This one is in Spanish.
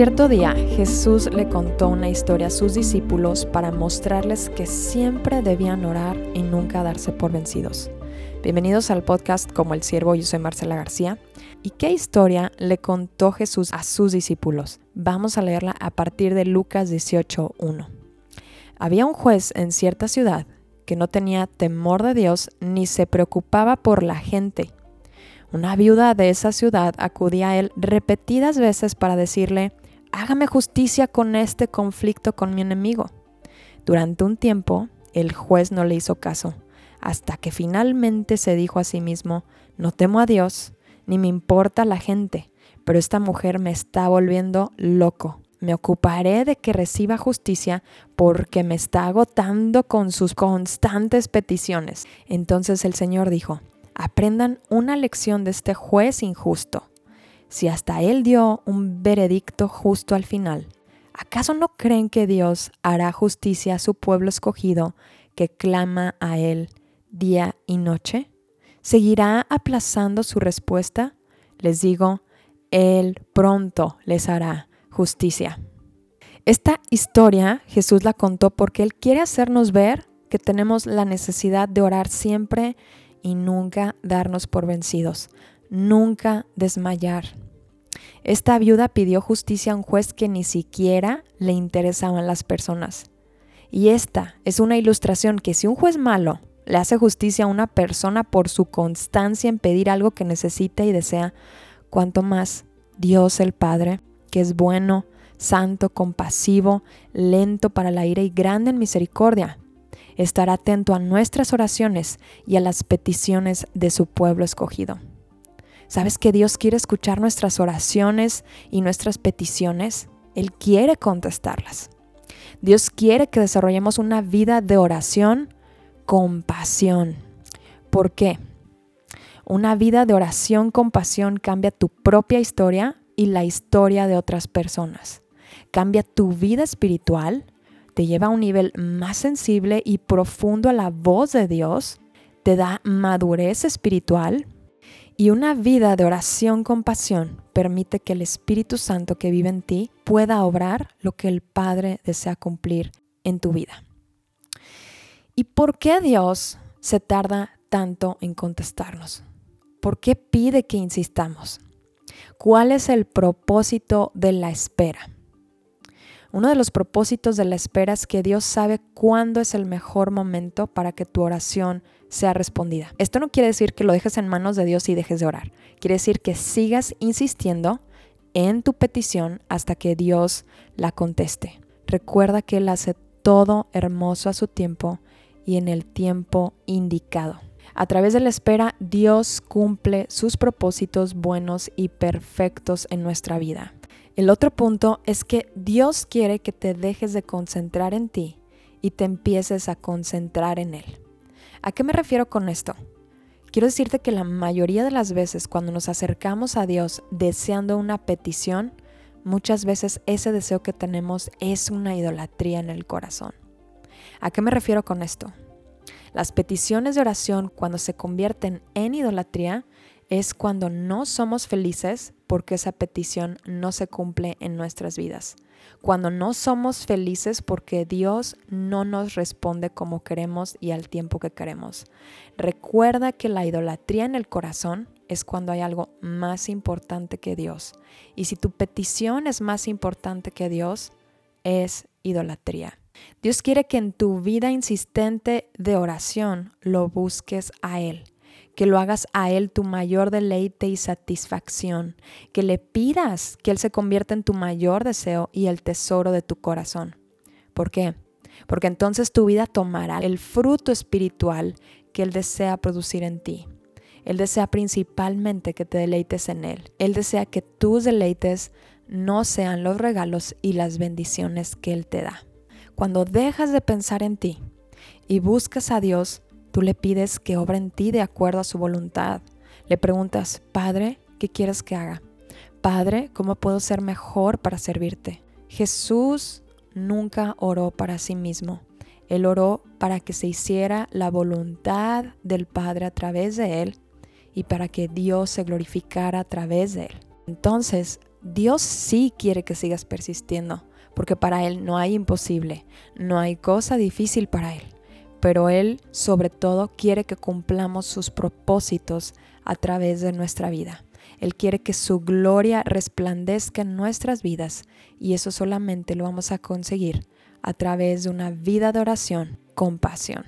Cierto día Jesús le contó una historia a sus discípulos para mostrarles que siempre debían orar y nunca darse por vencidos. Bienvenidos al podcast Como el Siervo, yo soy Marcela García. ¿Y qué historia le contó Jesús a sus discípulos? Vamos a leerla a partir de Lucas 18.1. Había un juez en cierta ciudad que no tenía temor de Dios ni se preocupaba por la gente. Una viuda de esa ciudad acudía a él repetidas veces para decirle, hágame justicia con este conflicto con mi enemigo. Durante un tiempo, el juez no le hizo caso, hasta que finalmente se dijo a sí mismo, no temo a Dios, ni me importa la gente, pero esta mujer me está volviendo loco. Me ocuparé de que reciba justicia porque me está agotando con sus constantes peticiones. Entonces el Señor dijo, aprendan una lección de este juez injusto si hasta Él dio un veredicto justo al final, ¿acaso no creen que Dios hará justicia a su pueblo escogido que clama a Él día y noche? ¿Seguirá aplazando su respuesta? Les digo, Él pronto les hará justicia. Esta historia Jesús la contó porque Él quiere hacernos ver que tenemos la necesidad de orar siempre y nunca darnos por vencidos nunca desmayar. Esta viuda pidió justicia a un juez que ni siquiera le interesaban las personas. Y esta es una ilustración que si un juez malo le hace justicia a una persona por su constancia en pedir algo que necesita y desea, cuanto más Dios el Padre, que es bueno, santo, compasivo, lento para la ira y grande en misericordia, estará atento a nuestras oraciones y a las peticiones de su pueblo escogido. ¿Sabes que Dios quiere escuchar nuestras oraciones y nuestras peticiones? Él quiere contestarlas. Dios quiere que desarrollemos una vida de oración con pasión. ¿Por qué? Una vida de oración con pasión cambia tu propia historia y la historia de otras personas. Cambia tu vida espiritual, te lleva a un nivel más sensible y profundo a la voz de Dios, te da madurez espiritual y una vida de oración con pasión permite que el Espíritu Santo que vive en ti pueda obrar lo que el Padre desea cumplir en tu vida. ¿Y por qué Dios se tarda tanto en contestarnos? ¿Por qué pide que insistamos? ¿Cuál es el propósito de la espera? Uno de los propósitos de la espera es que Dios sabe cuándo es el mejor momento para que tu oración sea respondida. Esto no quiere decir que lo dejes en manos de Dios y dejes de orar. Quiere decir que sigas insistiendo en tu petición hasta que Dios la conteste. Recuerda que Él hace todo hermoso a su tiempo y en el tiempo indicado. A través de la espera, Dios cumple sus propósitos buenos y perfectos en nuestra vida. El otro punto es que Dios quiere que te dejes de concentrar en ti y te empieces a concentrar en Él. ¿A qué me refiero con esto? Quiero decirte que la mayoría de las veces cuando nos acercamos a Dios deseando una petición, muchas veces ese deseo que tenemos es una idolatría en el corazón. ¿A qué me refiero con esto? Las peticiones de oración cuando se convierten en idolatría es cuando no somos felices porque esa petición no se cumple en nuestras vidas. Cuando no somos felices porque Dios no nos responde como queremos y al tiempo que queremos. Recuerda que la idolatría en el corazón es cuando hay algo más importante que Dios. Y si tu petición es más importante que Dios, es idolatría. Dios quiere que en tu vida insistente de oración lo busques a Él que lo hagas a Él tu mayor deleite y satisfacción, que le pidas que Él se convierta en tu mayor deseo y el tesoro de tu corazón. ¿Por qué? Porque entonces tu vida tomará el fruto espiritual que Él desea producir en ti. Él desea principalmente que te deleites en Él. Él desea que tus deleites no sean los regalos y las bendiciones que Él te da. Cuando dejas de pensar en ti y buscas a Dios, Tú le pides que obra en ti de acuerdo a su voluntad. Le preguntas, Padre, ¿qué quieres que haga? Padre, ¿cómo puedo ser mejor para servirte? Jesús nunca oró para sí mismo. Él oró para que se hiciera la voluntad del Padre a través de él y para que Dios se glorificara a través de él. Entonces, Dios sí quiere que sigas persistiendo, porque para Él no hay imposible, no hay cosa difícil para Él. Pero Él sobre todo quiere que cumplamos sus propósitos a través de nuestra vida. Él quiere que su gloria resplandezca en nuestras vidas y eso solamente lo vamos a conseguir a través de una vida de oración con pasión.